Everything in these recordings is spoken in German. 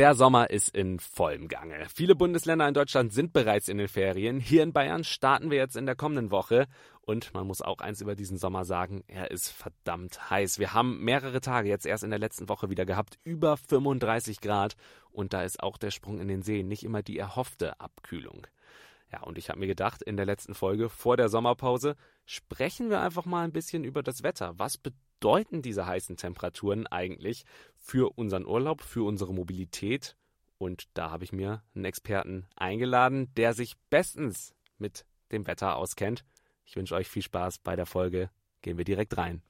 Der Sommer ist in vollem Gange. Viele Bundesländer in Deutschland sind bereits in den Ferien. Hier in Bayern starten wir jetzt in der kommenden Woche. Und man muss auch eins über diesen Sommer sagen, er ist verdammt heiß. Wir haben mehrere Tage jetzt erst in der letzten Woche wieder gehabt, über 35 Grad. Und da ist auch der Sprung in den See nicht immer die erhoffte Abkühlung. Ja, und ich habe mir gedacht, in der letzten Folge vor der Sommerpause sprechen wir einfach mal ein bisschen über das Wetter. Was bedeuten diese heißen Temperaturen eigentlich für unseren Urlaub, für unsere Mobilität? Und da habe ich mir einen Experten eingeladen, der sich bestens mit dem Wetter auskennt. Ich wünsche euch viel Spaß bei der Folge. Gehen wir direkt rein.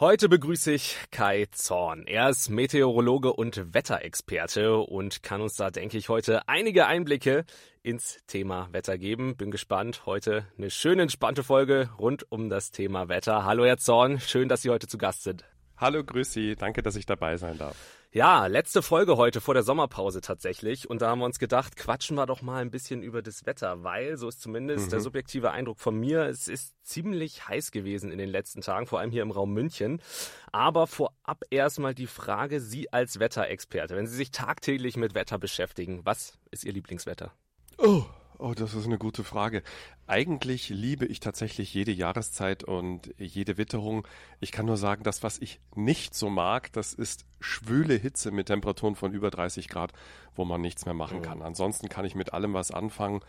Heute begrüße ich Kai Zorn. Er ist Meteorologe und Wetterexperte und kann uns da, denke ich, heute einige Einblicke ins Thema Wetter geben. Bin gespannt. Heute eine schöne, entspannte Folge rund um das Thema Wetter. Hallo, Herr Zorn. Schön, dass Sie heute zu Gast sind. Hallo, grüß Sie. Danke, dass ich dabei sein darf. Ja, letzte Folge heute vor der Sommerpause tatsächlich. Und da haben wir uns gedacht, quatschen wir doch mal ein bisschen über das Wetter, weil, so ist zumindest mhm. der subjektive Eindruck von mir, es ist ziemlich heiß gewesen in den letzten Tagen, vor allem hier im Raum München. Aber vorab erstmal die Frage, Sie als Wetterexperte, wenn Sie sich tagtäglich mit Wetter beschäftigen, was ist Ihr Lieblingswetter? Oh, Oh, das ist eine gute Frage. Eigentlich liebe ich tatsächlich jede Jahreszeit und jede Witterung. Ich kann nur sagen, das, was ich nicht so mag, das ist schwüle Hitze mit Temperaturen von über 30 Grad, wo man nichts mehr machen kann. Ansonsten kann ich mit allem was anfangen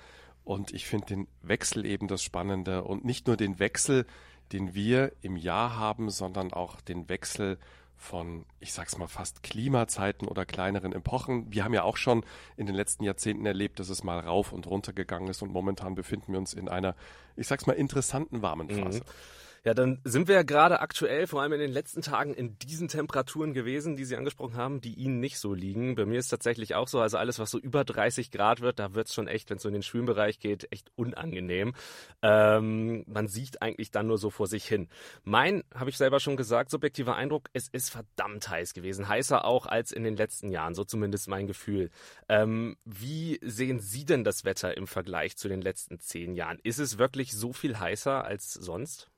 und ich finde den Wechsel eben das Spannende und nicht nur den Wechsel, den wir im Jahr haben, sondern auch den Wechsel von, ich sag's mal, fast Klimazeiten oder kleineren Epochen. Wir haben ja auch schon in den letzten Jahrzehnten erlebt, dass es mal rauf und runter gegangen ist und momentan befinden wir uns in einer, ich sag's mal, interessanten warmen mhm. Phase. Mhm. Ja, dann sind wir ja gerade aktuell, vor allem in den letzten Tagen, in diesen Temperaturen gewesen, die Sie angesprochen haben, die Ihnen nicht so liegen. Bei mir ist tatsächlich auch so, also alles, was so über 30 Grad wird, da wird es schon echt, wenn es so in den Schwimmenbereich geht, echt unangenehm. Ähm, man sieht eigentlich dann nur so vor sich hin. Mein, habe ich selber schon gesagt, subjektiver Eindruck, es ist verdammt heiß gewesen. Heißer auch als in den letzten Jahren, so zumindest mein Gefühl. Ähm, wie sehen Sie denn das Wetter im Vergleich zu den letzten zehn Jahren? Ist es wirklich so viel heißer als sonst?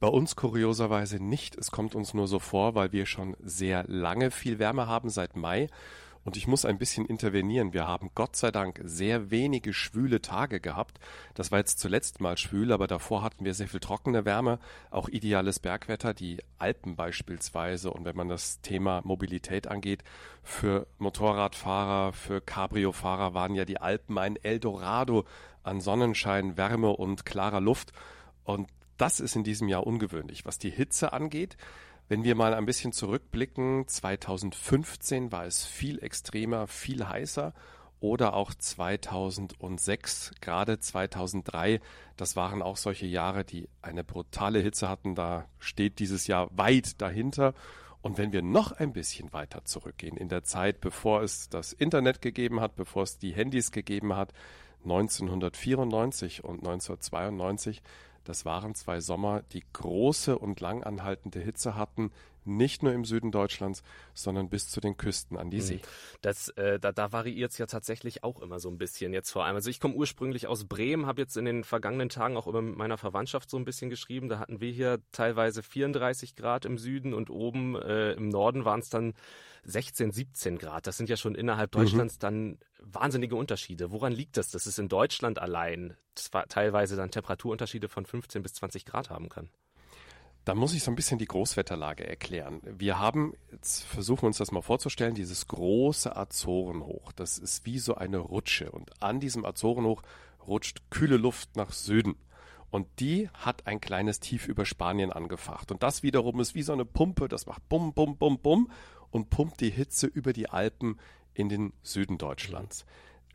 Bei uns kurioserweise nicht. Es kommt uns nur so vor, weil wir schon sehr lange viel Wärme haben seit Mai. Und ich muss ein bisschen intervenieren. Wir haben Gott sei Dank sehr wenige schwüle Tage gehabt. Das war jetzt zuletzt mal schwül, aber davor hatten wir sehr viel trockene Wärme, auch ideales Bergwetter, die Alpen beispielsweise. Und wenn man das Thema Mobilität angeht, für Motorradfahrer, für Cabrio-Fahrer waren ja die Alpen ein Eldorado an Sonnenschein, Wärme und klarer Luft. Und das ist in diesem Jahr ungewöhnlich. Was die Hitze angeht, wenn wir mal ein bisschen zurückblicken, 2015 war es viel extremer, viel heißer oder auch 2006, gerade 2003, das waren auch solche Jahre, die eine brutale Hitze hatten. Da steht dieses Jahr weit dahinter. Und wenn wir noch ein bisschen weiter zurückgehen in der Zeit, bevor es das Internet gegeben hat, bevor es die Handys gegeben hat, 1994 und 1992, das waren zwei Sommer, die große und langanhaltende Hitze hatten, nicht nur im Süden Deutschlands, sondern bis zu den Küsten an die mhm. See. Das, äh, da, da variiert es ja tatsächlich auch immer so ein bisschen jetzt vor allem. Also ich komme ursprünglich aus Bremen, habe jetzt in den vergangenen Tagen auch über meiner Verwandtschaft so ein bisschen geschrieben. Da hatten wir hier teilweise 34 Grad im Süden und oben äh, im Norden waren es dann 16, 17 Grad. Das sind ja schon innerhalb mhm. Deutschlands mhm. dann wahnsinnige Unterschiede. Woran liegt das, dass es in Deutschland allein teilweise dann Temperaturunterschiede von 15 bis 20 Grad haben kann? Da muss ich so ein bisschen die Großwetterlage erklären. Wir haben, jetzt versuchen wir uns das mal vorzustellen, dieses große Azorenhoch. Das ist wie so eine Rutsche. Und an diesem Azorenhoch rutscht kühle Luft nach Süden. Und die hat ein kleines Tief über Spanien angefacht. Und das wiederum ist wie so eine Pumpe, das macht bum, bum, bum, bum und pumpt die Hitze über die Alpen in den Süden Deutschlands.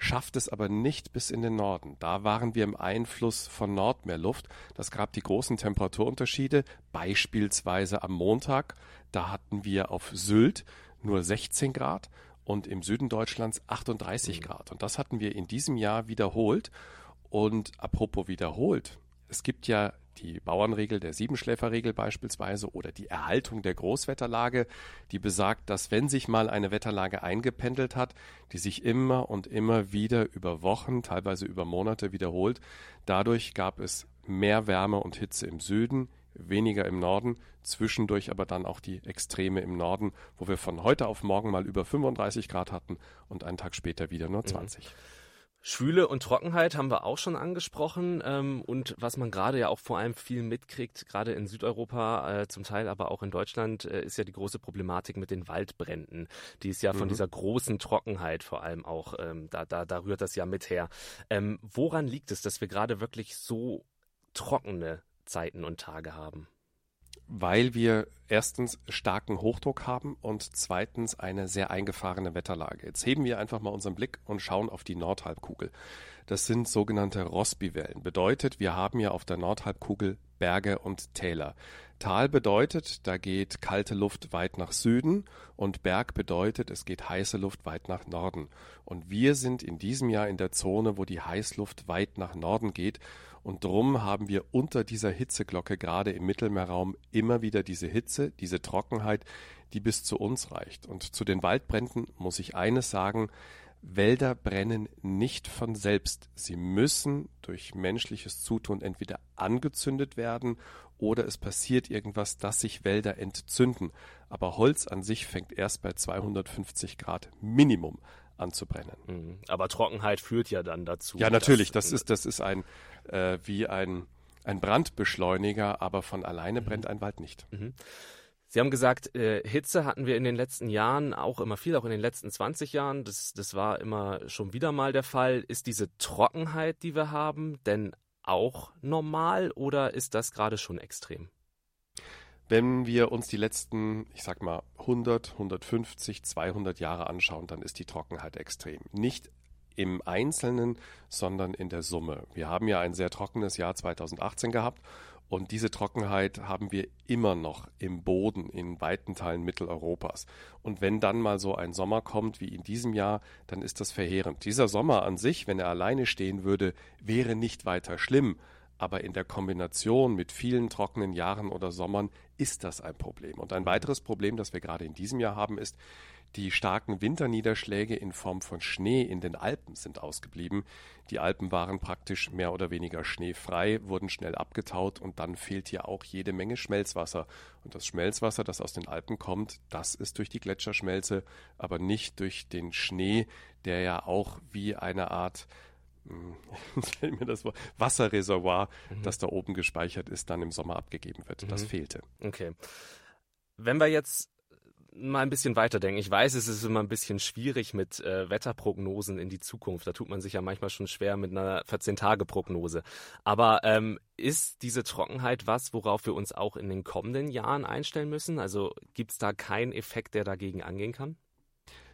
Schafft es aber nicht bis in den Norden. Da waren wir im Einfluss von Nordmeerluft. Das gab die großen Temperaturunterschiede. Beispielsweise am Montag, da hatten wir auf Sylt nur 16 Grad und im Süden Deutschlands 38 mhm. Grad. Und das hatten wir in diesem Jahr wiederholt. Und apropos wiederholt, es gibt ja die Bauernregel der Siebenschläferregel beispielsweise oder die Erhaltung der Großwetterlage, die besagt, dass wenn sich mal eine Wetterlage eingependelt hat, die sich immer und immer wieder über Wochen, teilweise über Monate wiederholt, dadurch gab es mehr Wärme und Hitze im Süden, weniger im Norden, zwischendurch aber dann auch die Extreme im Norden, wo wir von heute auf morgen mal über 35 Grad hatten und einen Tag später wieder nur 20. Mhm. Schwüle und Trockenheit haben wir auch schon angesprochen. Ähm, und was man gerade ja auch vor allem viel mitkriegt, gerade in Südeuropa, äh, zum Teil aber auch in Deutschland, äh, ist ja die große Problematik mit den Waldbränden. Die ist ja von mhm. dieser großen Trockenheit vor allem auch, ähm, da, da, da rührt das ja mit her. Ähm, woran liegt es, dass wir gerade wirklich so trockene Zeiten und Tage haben? Weil wir erstens starken Hochdruck haben und zweitens eine sehr eingefahrene Wetterlage. Jetzt heben wir einfach mal unseren Blick und schauen auf die Nordhalbkugel. Das sind sogenannte Rossby-Wellen. Bedeutet, wir haben ja auf der Nordhalbkugel Berge und Täler. Tal bedeutet, da geht kalte Luft weit nach Süden und Berg bedeutet, es geht heiße Luft weit nach Norden. Und wir sind in diesem Jahr in der Zone, wo die Heißluft weit nach Norden geht und drum haben wir unter dieser Hitzeglocke gerade im Mittelmeerraum immer wieder diese Hitze, diese Trockenheit, die bis zu uns reicht. Und zu den Waldbränden muss ich eines sagen, Wälder brennen nicht von selbst. Sie müssen durch menschliches Zutun entweder angezündet werden oder es passiert irgendwas, dass sich Wälder entzünden. Aber Holz an sich fängt erst bei 250 Grad Minimum anzubrennen. Mhm. Aber Trockenheit führt ja dann dazu. Ja, natürlich. Das ist, das ist ein, äh, wie ein, ein Brandbeschleuniger, aber von alleine mhm. brennt ein Wald nicht. Mhm. Sie haben gesagt, äh, Hitze hatten wir in den letzten Jahren auch immer viel, auch in den letzten 20 Jahren. Das, das war immer schon wieder mal der Fall. Ist diese Trockenheit, die wir haben, denn auch normal oder ist das gerade schon extrem? Wenn wir uns die letzten, ich sag mal, 100, 150, 200 Jahre anschauen, dann ist die Trockenheit extrem. Nicht im Einzelnen, sondern in der Summe. Wir haben ja ein sehr trockenes Jahr 2018 gehabt und diese Trockenheit haben wir immer noch im Boden in weiten Teilen Mitteleuropas. Und wenn dann mal so ein Sommer kommt wie in diesem Jahr, dann ist das verheerend. Dieser Sommer an sich, wenn er alleine stehen würde, wäre nicht weiter schlimm. Aber in der Kombination mit vielen trockenen Jahren oder Sommern ist das ein Problem. Und ein weiteres Problem, das wir gerade in diesem Jahr haben, ist, die starken Winterniederschläge in Form von Schnee in den Alpen sind ausgeblieben. Die Alpen waren praktisch mehr oder weniger schneefrei, wurden schnell abgetaut und dann fehlt hier auch jede Menge Schmelzwasser. Und das Schmelzwasser, das aus den Alpen kommt, das ist durch die Gletscherschmelze, aber nicht durch den Schnee, der ja auch wie eine Art mir das Wasserreservoir, mhm. das da oben gespeichert ist, dann im Sommer abgegeben wird. Das mhm. fehlte. Okay. Wenn wir jetzt mal ein bisschen weiterdenken. Ich weiß, es ist immer ein bisschen schwierig mit äh, Wetterprognosen in die Zukunft. Da tut man sich ja manchmal schon schwer mit einer 14-Tage-Prognose. Aber ähm, ist diese Trockenheit was, worauf wir uns auch in den kommenden Jahren einstellen müssen? Also gibt es da keinen Effekt, der dagegen angehen kann?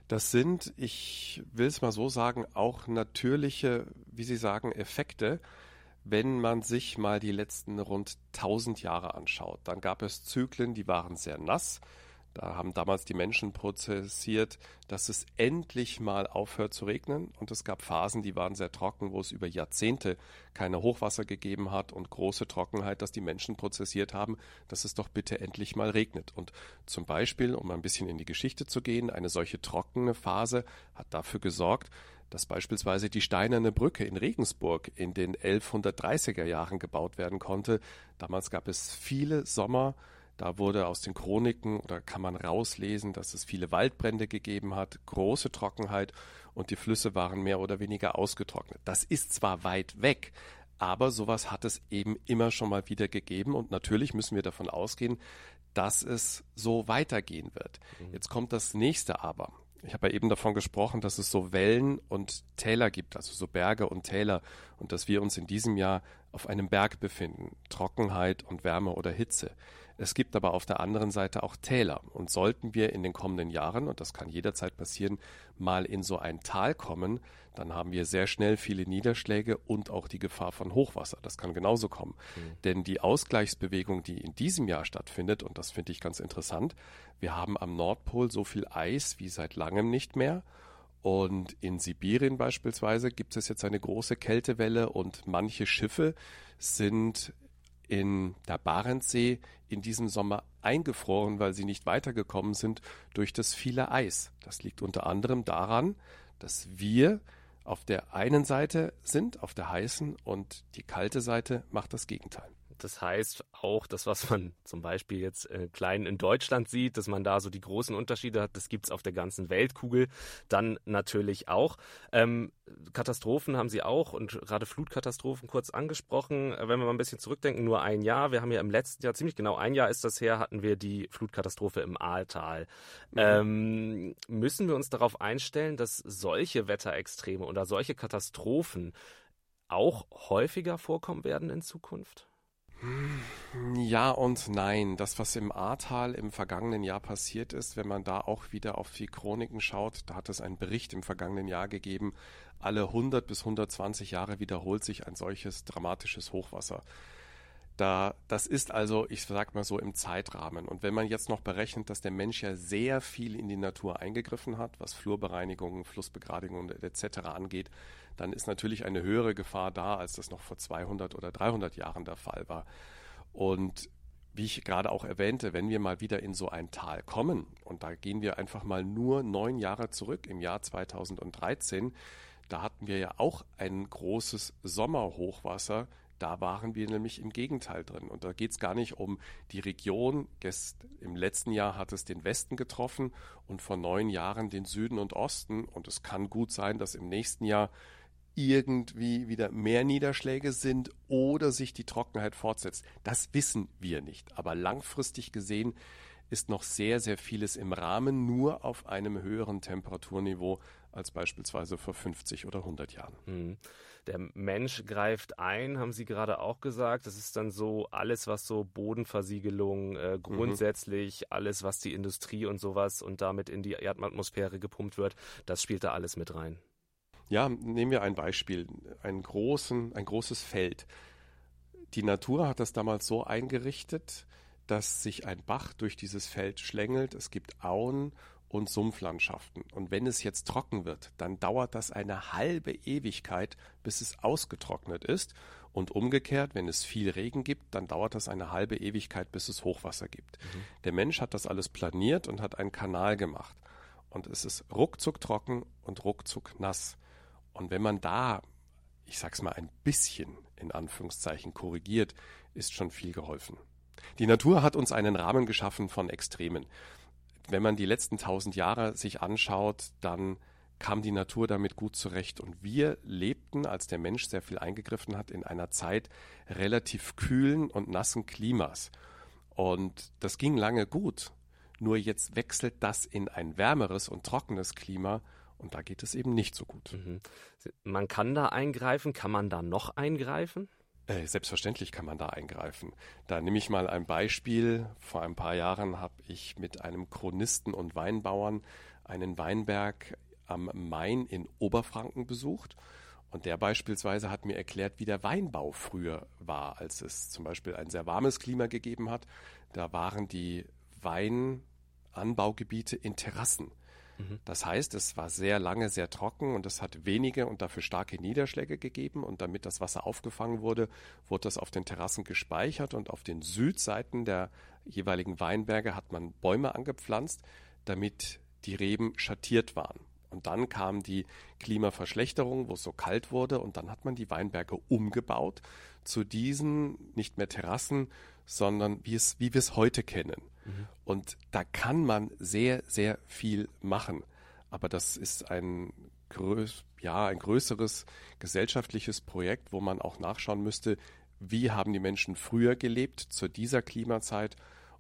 Das sind, ich will es mal so sagen, auch natürliche, wie Sie sagen, Effekte. Wenn man sich mal die letzten rund 1000 Jahre anschaut, dann gab es Zyklen, die waren sehr nass da haben damals die Menschen prozessiert, dass es endlich mal aufhört zu regnen. Und es gab Phasen, die waren sehr trocken, wo es über Jahrzehnte keine Hochwasser gegeben hat und große Trockenheit, dass die Menschen prozessiert haben, dass es doch bitte endlich mal regnet. Und zum Beispiel, um ein bisschen in die Geschichte zu gehen, eine solche trockene Phase hat dafür gesorgt, dass beispielsweise die steinerne Brücke in Regensburg in den 1130er Jahren gebaut werden konnte. Damals gab es viele Sommer, da wurde aus den Chroniken oder kann man rauslesen, dass es viele Waldbrände gegeben hat, große Trockenheit und die Flüsse waren mehr oder weniger ausgetrocknet. Das ist zwar weit weg, aber sowas hat es eben immer schon mal wieder gegeben und natürlich müssen wir davon ausgehen, dass es so weitergehen wird. Mhm. Jetzt kommt das nächste aber. Ich habe ja eben davon gesprochen, dass es so Wellen und Täler gibt, also so Berge und Täler und dass wir uns in diesem Jahr auf einem Berg befinden, Trockenheit und Wärme oder Hitze. Es gibt aber auf der anderen Seite auch Täler. Und sollten wir in den kommenden Jahren, und das kann jederzeit passieren, mal in so ein Tal kommen, dann haben wir sehr schnell viele Niederschläge und auch die Gefahr von Hochwasser. Das kann genauso kommen. Mhm. Denn die Ausgleichsbewegung, die in diesem Jahr stattfindet, und das finde ich ganz interessant, wir haben am Nordpol so viel Eis wie seit langem nicht mehr. Und in Sibirien beispielsweise gibt es jetzt eine große Kältewelle und manche Schiffe sind in der Barentssee in diesem Sommer eingefroren, weil sie nicht weitergekommen sind durch das viele Eis. Das liegt unter anderem daran, dass wir auf der einen Seite sind, auf der heißen, und die kalte Seite macht das Gegenteil. Das heißt auch, das, was man zum Beispiel jetzt äh, klein in Deutschland sieht, dass man da so die großen Unterschiede hat, das gibt es auf der ganzen Weltkugel dann natürlich auch. Ähm, Katastrophen haben Sie auch und gerade Flutkatastrophen kurz angesprochen. Äh, wenn wir mal ein bisschen zurückdenken, nur ein Jahr. Wir haben ja im letzten Jahr, ziemlich genau ein Jahr ist das her, hatten wir die Flutkatastrophe im Aaltal. Mhm. Ähm, müssen wir uns darauf einstellen, dass solche Wetterextreme oder solche Katastrophen auch häufiger vorkommen werden in Zukunft? Ja und nein. Das, was im Ahrtal im vergangenen Jahr passiert ist, wenn man da auch wieder auf die Chroniken schaut, da hat es einen Bericht im vergangenen Jahr gegeben, alle 100 bis 120 Jahre wiederholt sich ein solches dramatisches Hochwasser. Da, das ist also, ich sag mal so, im Zeitrahmen. Und wenn man jetzt noch berechnet, dass der Mensch ja sehr viel in die Natur eingegriffen hat, was Flurbereinigung, Flussbegradigung etc. angeht, dann ist natürlich eine höhere Gefahr da, als das noch vor 200 oder 300 Jahren der Fall war. Und wie ich gerade auch erwähnte, wenn wir mal wieder in so ein Tal kommen, und da gehen wir einfach mal nur neun Jahre zurück, im Jahr 2013, da hatten wir ja auch ein großes Sommerhochwasser. Da waren wir nämlich im Gegenteil drin. Und da geht es gar nicht um die Region. Im letzten Jahr hat es den Westen getroffen und vor neun Jahren den Süden und Osten. Und es kann gut sein, dass im nächsten Jahr irgendwie wieder mehr Niederschläge sind oder sich die Trockenheit fortsetzt. Das wissen wir nicht. Aber langfristig gesehen ist noch sehr, sehr vieles im Rahmen, nur auf einem höheren Temperaturniveau als beispielsweise vor 50 oder 100 Jahren. Mhm. Der Mensch greift ein, haben Sie gerade auch gesagt. Das ist dann so alles, was so Bodenversiegelung, äh, mhm. grundsätzlich mhm. alles, was die Industrie und sowas und damit in die Erdatmosphäre gepumpt wird, das spielt da alles mit rein. Ja, nehmen wir ein Beispiel, einen großen, ein großes Feld. Die Natur hat das damals so eingerichtet, dass sich ein Bach durch dieses Feld schlängelt. Es gibt Auen und Sumpflandschaften. Und wenn es jetzt trocken wird, dann dauert das eine halbe Ewigkeit, bis es ausgetrocknet ist. Und umgekehrt, wenn es viel Regen gibt, dann dauert das eine halbe Ewigkeit, bis es Hochwasser gibt. Mhm. Der Mensch hat das alles planiert und hat einen Kanal gemacht. Und es ist ruckzuck trocken und ruckzuck nass. Und wenn man da, ich sag's mal, ein bisschen in Anführungszeichen korrigiert, ist schon viel geholfen. Die Natur hat uns einen Rahmen geschaffen von Extremen. Wenn man die letzten tausend Jahre sich anschaut, dann kam die Natur damit gut zurecht. Und wir lebten, als der Mensch sehr viel eingegriffen hat, in einer Zeit relativ kühlen und nassen Klimas. Und das ging lange gut. Nur jetzt wechselt das in ein wärmeres und trockenes Klima und da geht es eben nicht so gut. Mhm. Man kann da eingreifen. Kann man da noch eingreifen? Äh, selbstverständlich kann man da eingreifen. Da nehme ich mal ein Beispiel. Vor ein paar Jahren habe ich mit einem Chronisten und Weinbauern einen Weinberg am Main in Oberfranken besucht. Und der beispielsweise hat mir erklärt, wie der Weinbau früher war, als es zum Beispiel ein sehr warmes Klima gegeben hat. Da waren die Weinanbaugebiete in Terrassen. Mhm. Das heißt, es war sehr lange sehr trocken und es hat wenige und dafür starke Niederschläge gegeben. Und damit das Wasser aufgefangen wurde, wurde das auf den Terrassen gespeichert und auf den Südseiten der jeweiligen Weinberge hat man Bäume angepflanzt, damit die Reben schattiert waren. Und dann kam die Klimaverschlechterung, wo es so kalt wurde, und dann hat man die Weinberge umgebaut zu diesen nicht mehr Terrassen, sondern wie, es, wie wir es heute kennen. Und da kann man sehr, sehr viel machen. Aber das ist ein, größ ja, ein größeres gesellschaftliches Projekt, wo man auch nachschauen müsste, wie haben die Menschen früher gelebt zu dieser Klimazeit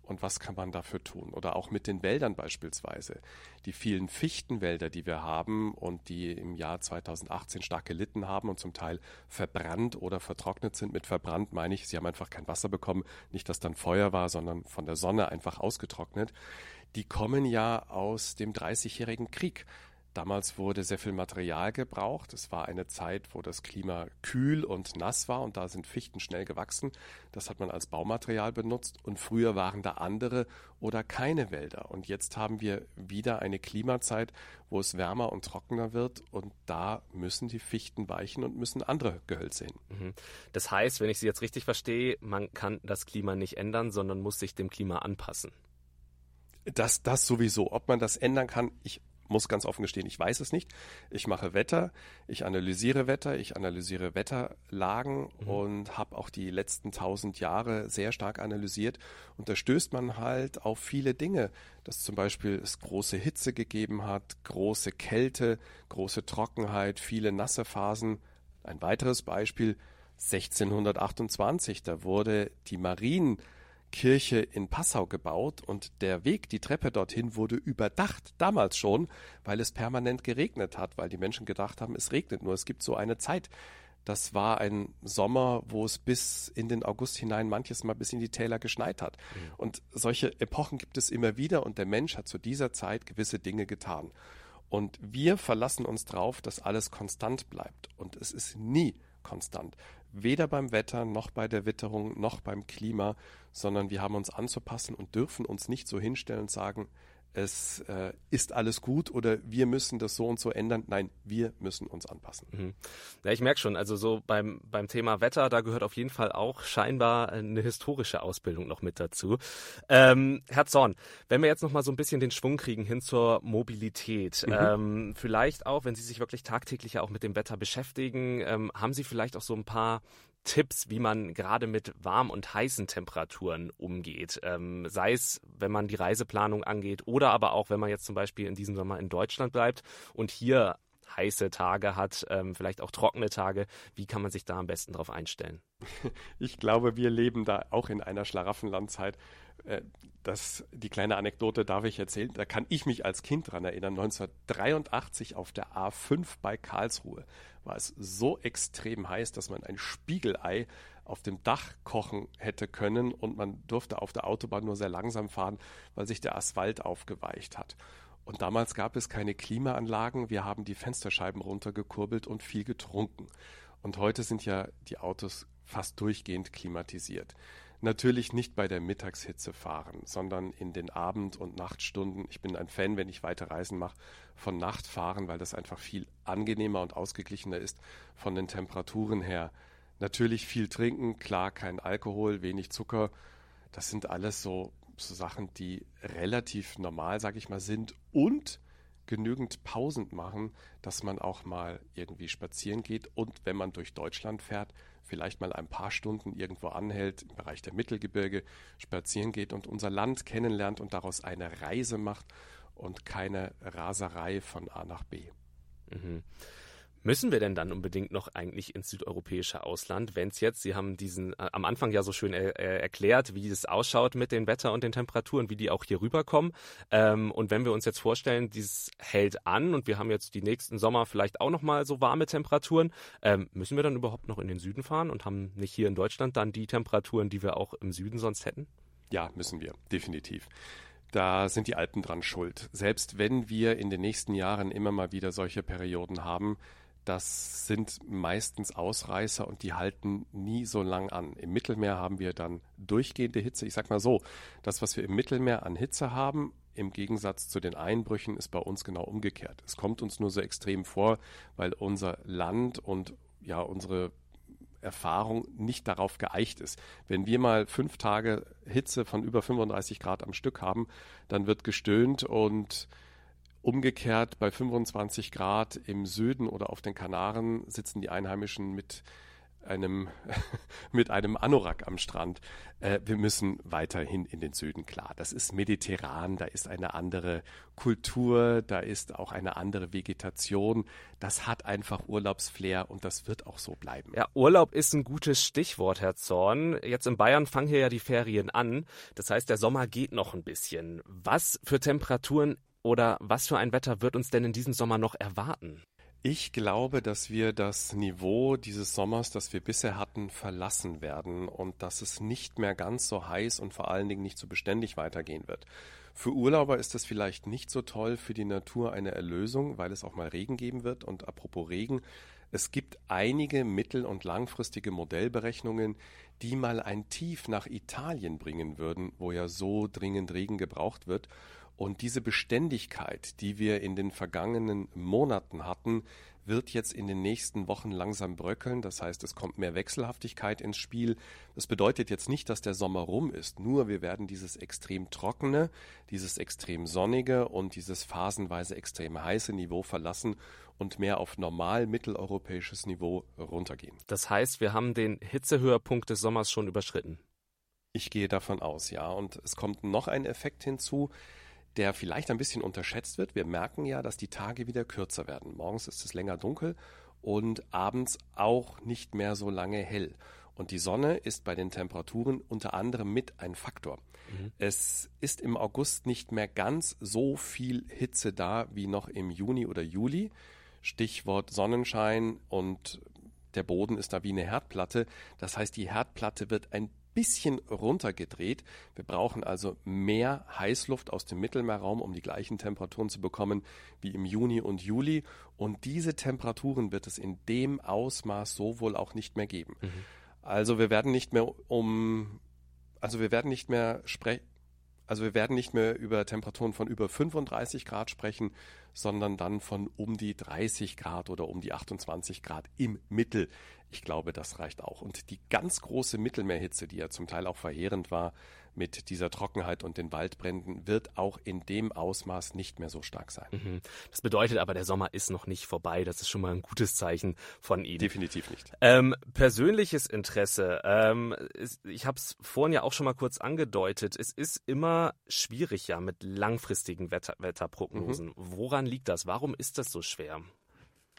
und was kann man dafür tun? Oder auch mit den Wäldern beispielsweise. Die vielen Fichtenwälder, die wir haben und die im Jahr 2018 stark gelitten haben und zum Teil verbrannt oder vertrocknet sind. Mit verbrannt meine ich, sie haben einfach kein Wasser bekommen. Nicht, dass dann Feuer war, sondern von der Sonne einfach ausgetrocknet. Die kommen ja aus dem Dreißigjährigen Krieg. Damals wurde sehr viel Material gebraucht. Es war eine Zeit, wo das Klima kühl und nass war und da sind Fichten schnell gewachsen. Das hat man als Baumaterial benutzt und früher waren da andere oder keine Wälder. Und jetzt haben wir wieder eine Klimazeit, wo es wärmer und trockener wird und da müssen die Fichten weichen und müssen andere Gehölze hin. Mhm. Das heißt, wenn ich Sie jetzt richtig verstehe, man kann das Klima nicht ändern, sondern muss sich dem Klima anpassen. Das, das sowieso. Ob man das ändern kann, ich muss ganz offen gestehen, ich weiß es nicht. Ich mache Wetter, ich analysiere Wetter, ich analysiere Wetterlagen mhm. und habe auch die letzten tausend Jahre sehr stark analysiert. Und da stößt man halt auf viele Dinge, dass zum Beispiel es große Hitze gegeben hat, große Kälte, große Trockenheit, viele nasse Phasen. Ein weiteres Beispiel 1628, da wurde die Marien Kirche in Passau gebaut und der Weg, die Treppe dorthin wurde überdacht, damals schon, weil es permanent geregnet hat, weil die Menschen gedacht haben, es regnet nur, es gibt so eine Zeit. Das war ein Sommer, wo es bis in den August hinein manches Mal bis in die Täler geschneit hat. Mhm. Und solche Epochen gibt es immer wieder und der Mensch hat zu dieser Zeit gewisse Dinge getan. Und wir verlassen uns darauf, dass alles konstant bleibt. Und es ist nie konstant. Weder beim Wetter noch bei der Witterung noch beim Klima, sondern wir haben uns anzupassen und dürfen uns nicht so hinstellen und sagen, es äh, ist alles gut oder wir müssen das so und so ändern. Nein, wir müssen uns anpassen. Mhm. Ja, ich merke schon, also so beim, beim Thema Wetter, da gehört auf jeden Fall auch scheinbar eine historische Ausbildung noch mit dazu. Ähm, Herr Zorn, wenn wir jetzt noch mal so ein bisschen den Schwung kriegen hin zur Mobilität, mhm. ähm, vielleicht auch, wenn Sie sich wirklich tagtäglich auch mit dem Wetter beschäftigen, ähm, haben Sie vielleicht auch so ein paar Tipps, wie man gerade mit warm und heißen Temperaturen umgeht. Ähm, sei es, wenn man die Reiseplanung angeht oder aber auch, wenn man jetzt zum Beispiel in diesem Sommer in Deutschland bleibt und hier heiße Tage hat, ähm, vielleicht auch trockene Tage. Wie kann man sich da am besten darauf einstellen? Ich glaube, wir leben da auch in einer Schlaraffenlandzeit. Äh, das, die kleine Anekdote darf ich erzählen. Da kann ich mich als Kind dran erinnern. 1983 auf der A5 bei Karlsruhe war es so extrem heiß, dass man ein Spiegelei auf dem Dach kochen hätte können und man durfte auf der Autobahn nur sehr langsam fahren, weil sich der Asphalt aufgeweicht hat. Und damals gab es keine Klimaanlagen. Wir haben die Fensterscheiben runtergekurbelt und viel getrunken. Und heute sind ja die Autos fast durchgehend klimatisiert. Natürlich nicht bei der Mittagshitze fahren, sondern in den Abend- und Nachtstunden. Ich bin ein Fan, wenn ich weite Reisen mache, von Nacht fahren, weil das einfach viel angenehmer und ausgeglichener ist von den Temperaturen her. Natürlich viel trinken, klar, kein Alkohol, wenig Zucker. Das sind alles so, so Sachen, die relativ normal, sag ich mal, sind und genügend Pausen machen, dass man auch mal irgendwie spazieren geht und wenn man durch Deutschland fährt, vielleicht mal ein paar Stunden irgendwo anhält, im Bereich der Mittelgebirge spazieren geht und unser Land kennenlernt und daraus eine Reise macht und keine Raserei von A nach B. Mhm. Müssen wir denn dann unbedingt noch eigentlich ins südeuropäische Ausland, wenn es jetzt, Sie haben diesen äh, am Anfang ja so schön er, äh, erklärt, wie es ausschaut mit dem Wetter und den Temperaturen, wie die auch hier rüberkommen. Ähm, und wenn wir uns jetzt vorstellen, dieses hält an und wir haben jetzt die nächsten Sommer vielleicht auch nochmal so warme Temperaturen, ähm, müssen wir dann überhaupt noch in den Süden fahren und haben nicht hier in Deutschland dann die Temperaturen, die wir auch im Süden sonst hätten? Ja, müssen wir, definitiv da sind die Alpen dran schuld. Selbst wenn wir in den nächsten Jahren immer mal wieder solche Perioden haben, das sind meistens Ausreißer und die halten nie so lang an. Im Mittelmeer haben wir dann durchgehende Hitze. Ich sag mal so, das, was wir im Mittelmeer an Hitze haben, im Gegensatz zu den Einbrüchen, ist bei uns genau umgekehrt. Es kommt uns nur so extrem vor, weil unser Land und ja unsere Erfahrung nicht darauf geeicht ist. Wenn wir mal fünf Tage Hitze von über 35 Grad am Stück haben, dann wird gestöhnt und Umgekehrt bei 25 Grad im Süden oder auf den Kanaren sitzen die Einheimischen mit einem, mit einem Anorak am Strand. Äh, wir müssen weiterhin in den Süden, klar. Das ist mediterran, da ist eine andere Kultur, da ist auch eine andere Vegetation. Das hat einfach Urlaubsflair und das wird auch so bleiben. Ja, Urlaub ist ein gutes Stichwort, Herr Zorn. Jetzt in Bayern fangen hier ja die Ferien an. Das heißt, der Sommer geht noch ein bisschen. Was für Temperaturen oder was für ein Wetter wird uns denn in diesem Sommer noch erwarten? Ich glaube, dass wir das Niveau dieses Sommers, das wir bisher hatten, verlassen werden und dass es nicht mehr ganz so heiß und vor allen Dingen nicht so beständig weitergehen wird. Für Urlauber ist das vielleicht nicht so toll, für die Natur eine Erlösung, weil es auch mal Regen geben wird. Und apropos Regen, es gibt einige mittel- und langfristige Modellberechnungen, die mal ein Tief nach Italien bringen würden, wo ja so dringend Regen gebraucht wird. Und diese Beständigkeit, die wir in den vergangenen Monaten hatten, wird jetzt in den nächsten Wochen langsam bröckeln. Das heißt, es kommt mehr Wechselhaftigkeit ins Spiel. Das bedeutet jetzt nicht, dass der Sommer rum ist. Nur wir werden dieses extrem trockene, dieses extrem sonnige und dieses phasenweise extrem heiße Niveau verlassen und mehr auf normal mitteleuropäisches Niveau runtergehen. Das heißt, wir haben den Hitzehöhepunkt des Sommers schon überschritten. Ich gehe davon aus, ja. Und es kommt noch ein Effekt hinzu der vielleicht ein bisschen unterschätzt wird. Wir merken ja, dass die Tage wieder kürzer werden. Morgens ist es länger dunkel und abends auch nicht mehr so lange hell. Und die Sonne ist bei den Temperaturen unter anderem mit ein Faktor. Mhm. Es ist im August nicht mehr ganz so viel Hitze da wie noch im Juni oder Juli. Stichwort Sonnenschein und der Boden ist da wie eine Herdplatte. Das heißt, die Herdplatte wird ein bisschen runtergedreht. Wir brauchen also mehr Heißluft aus dem Mittelmeerraum, um die gleichen Temperaturen zu bekommen wie im Juni und Juli. Und diese Temperaturen wird es in dem Ausmaß so wohl auch nicht mehr geben. Mhm. Also wir werden nicht mehr um, also wir werden nicht mehr sprechen. Also wir werden nicht mehr über Temperaturen von über 35 Grad sprechen, sondern dann von um die 30 Grad oder um die 28 Grad im Mittel. Ich glaube, das reicht auch. Und die ganz große Mittelmeerhitze, die ja zum Teil auch verheerend war mit dieser Trockenheit und den Waldbränden, wird auch in dem Ausmaß nicht mehr so stark sein. Mhm. Das bedeutet aber, der Sommer ist noch nicht vorbei. Das ist schon mal ein gutes Zeichen von Ihnen. Definitiv nicht. Ähm, persönliches Interesse. Ähm, ich habe es vorhin ja auch schon mal kurz angedeutet. Es ist immer schwierig ja mit langfristigen Wetter Wetterprognosen. Mhm. Woran liegt das? Warum ist das so schwer?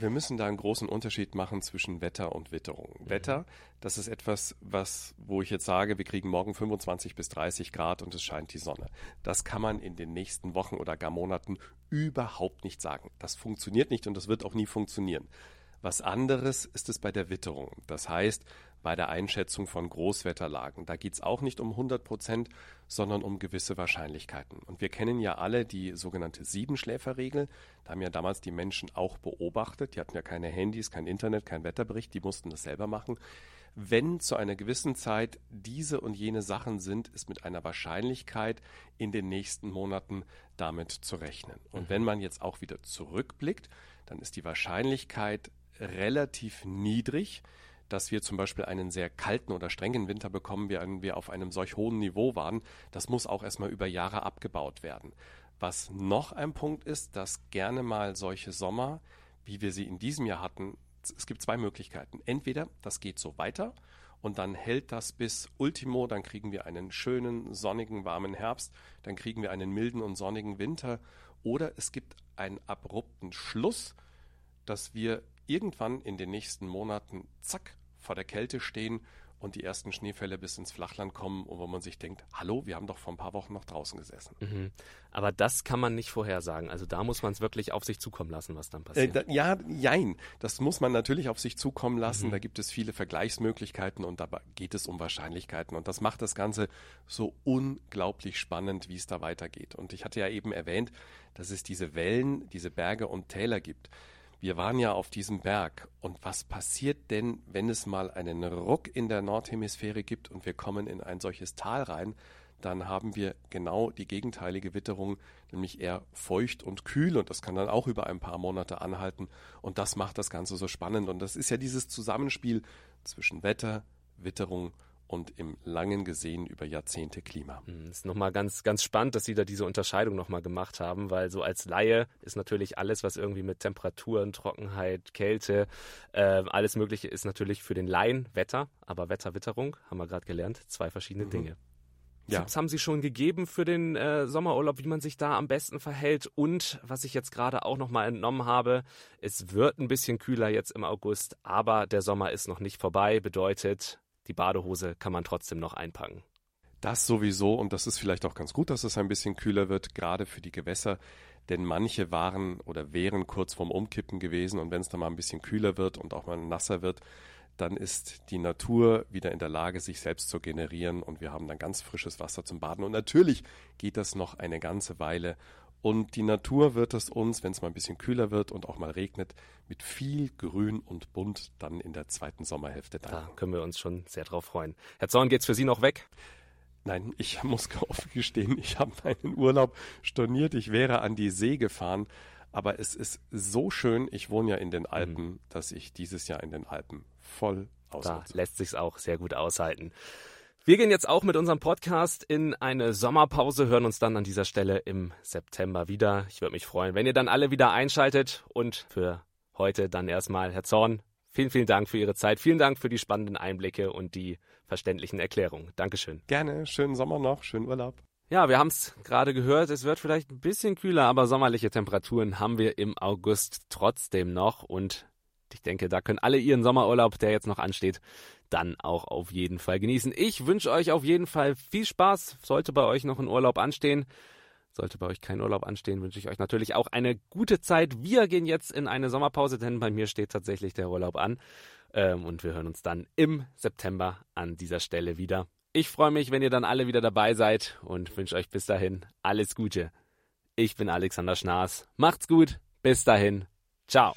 Wir müssen da einen großen Unterschied machen zwischen Wetter und Witterung. Mhm. Wetter, das ist etwas, was, wo ich jetzt sage, wir kriegen morgen 25 bis 30 Grad und es scheint die Sonne. Das kann man in den nächsten Wochen oder gar Monaten überhaupt nicht sagen. Das funktioniert nicht und das wird auch nie funktionieren. Was anderes ist es bei der Witterung. Das heißt, bei der Einschätzung von Großwetterlagen. Da geht es auch nicht um 100 Prozent, sondern um gewisse Wahrscheinlichkeiten. Und wir kennen ja alle die sogenannte Siebenschläferregel. Da haben ja damals die Menschen auch beobachtet. Die hatten ja keine Handys, kein Internet, kein Wetterbericht. Die mussten das selber machen. Wenn zu einer gewissen Zeit diese und jene Sachen sind, ist mit einer Wahrscheinlichkeit in den nächsten Monaten damit zu rechnen. Und wenn man jetzt auch wieder zurückblickt, dann ist die Wahrscheinlichkeit relativ niedrig, dass wir zum Beispiel einen sehr kalten oder strengen Winter bekommen, während wir auf einem solch hohen Niveau waren. Das muss auch erstmal über Jahre abgebaut werden. Was noch ein Punkt ist, dass gerne mal solche Sommer, wie wir sie in diesem Jahr hatten, es gibt zwei Möglichkeiten. Entweder das geht so weiter und dann hält das bis Ultimo, dann kriegen wir einen schönen, sonnigen, warmen Herbst, dann kriegen wir einen milden und sonnigen Winter oder es gibt einen abrupten Schluss, dass wir irgendwann in den nächsten Monaten, zack, vor der Kälte stehen und die ersten Schneefälle bis ins Flachland kommen und wo man sich denkt, hallo, wir haben doch vor ein paar Wochen noch draußen gesessen. Mhm. Aber das kann man nicht vorhersagen. Also da muss man es wirklich auf sich zukommen lassen, was dann passiert. Äh, da, ja, jein. Das muss man natürlich auf sich zukommen lassen. Mhm. Da gibt es viele Vergleichsmöglichkeiten und dabei geht es um Wahrscheinlichkeiten. Und das macht das Ganze so unglaublich spannend, wie es da weitergeht. Und ich hatte ja eben erwähnt, dass es diese Wellen, diese Berge und Täler gibt. Wir waren ja auf diesem Berg. Und was passiert denn, wenn es mal einen Ruck in der Nordhemisphäre gibt und wir kommen in ein solches Tal rein? Dann haben wir genau die gegenteilige Witterung, nämlich eher feucht und kühl. Und das kann dann auch über ein paar Monate anhalten. Und das macht das Ganze so spannend. Und das ist ja dieses Zusammenspiel zwischen Wetter, Witterung und im langen gesehen über Jahrzehnte Klima. Das hm, ist nochmal ganz, ganz spannend, dass Sie da diese Unterscheidung nochmal gemacht haben, weil so als Laie ist natürlich alles, was irgendwie mit Temperaturen, Trockenheit, Kälte, äh, alles Mögliche ist natürlich für den Laien Wetter, aber Wetterwitterung, haben wir gerade gelernt, zwei verschiedene mhm. Dinge. Ja. Tipps haben Sie schon gegeben für den äh, Sommerurlaub, wie man sich da am besten verhält. Und was ich jetzt gerade auch nochmal entnommen habe, es wird ein bisschen kühler jetzt im August, aber der Sommer ist noch nicht vorbei. Bedeutet, die Badehose kann man trotzdem noch einpacken. Das sowieso und das ist vielleicht auch ganz gut, dass es ein bisschen kühler wird, gerade für die Gewässer, denn manche waren oder wären kurz vorm Umkippen gewesen und wenn es dann mal ein bisschen kühler wird und auch mal nasser wird, dann ist die Natur wieder in der Lage, sich selbst zu generieren und wir haben dann ganz frisches Wasser zum Baden. Und natürlich geht das noch eine ganze Weile und die Natur wird es uns, wenn es mal ein bisschen kühler wird und auch mal regnet, mit viel Grün und Bunt dann in der zweiten Sommerhälfte danken. Da können wir uns schon sehr drauf freuen. Herr Zorn, geht's für Sie noch weg? Nein, ich muss offen gestehen, ich habe meinen Urlaub storniert. Ich wäre an die See gefahren. Aber es ist so schön, ich wohne ja in den Alpen, mhm. dass ich dieses Jahr in den Alpen voll ausnutze. Da lässt sich's auch sehr gut aushalten. Wir gehen jetzt auch mit unserem Podcast in eine Sommerpause, hören uns dann an dieser Stelle im September wieder. Ich würde mich freuen, wenn ihr dann alle wieder einschaltet. Und für heute dann erstmal, Herr Zorn, vielen, vielen Dank für Ihre Zeit. Vielen Dank für die spannenden Einblicke und die verständlichen Erklärungen. Dankeschön. Gerne. Schönen Sommer noch. Schönen Urlaub. Ja, wir haben es gerade gehört, es wird vielleicht ein bisschen kühler, aber sommerliche Temperaturen haben wir im August trotzdem noch und ich denke, da können alle ihren Sommerurlaub, der jetzt noch ansteht, dann auch auf jeden Fall genießen. Ich wünsche euch auf jeden Fall viel Spaß. Sollte bei euch noch ein Urlaub anstehen, sollte bei euch kein Urlaub anstehen, wünsche ich euch natürlich auch eine gute Zeit. Wir gehen jetzt in eine Sommerpause, denn bei mir steht tatsächlich der Urlaub an. Ähm, und wir hören uns dann im September an dieser Stelle wieder. Ich freue mich, wenn ihr dann alle wieder dabei seid und wünsche euch bis dahin alles Gute. Ich bin Alexander Schnaas. Macht's gut. Bis dahin. Ciao.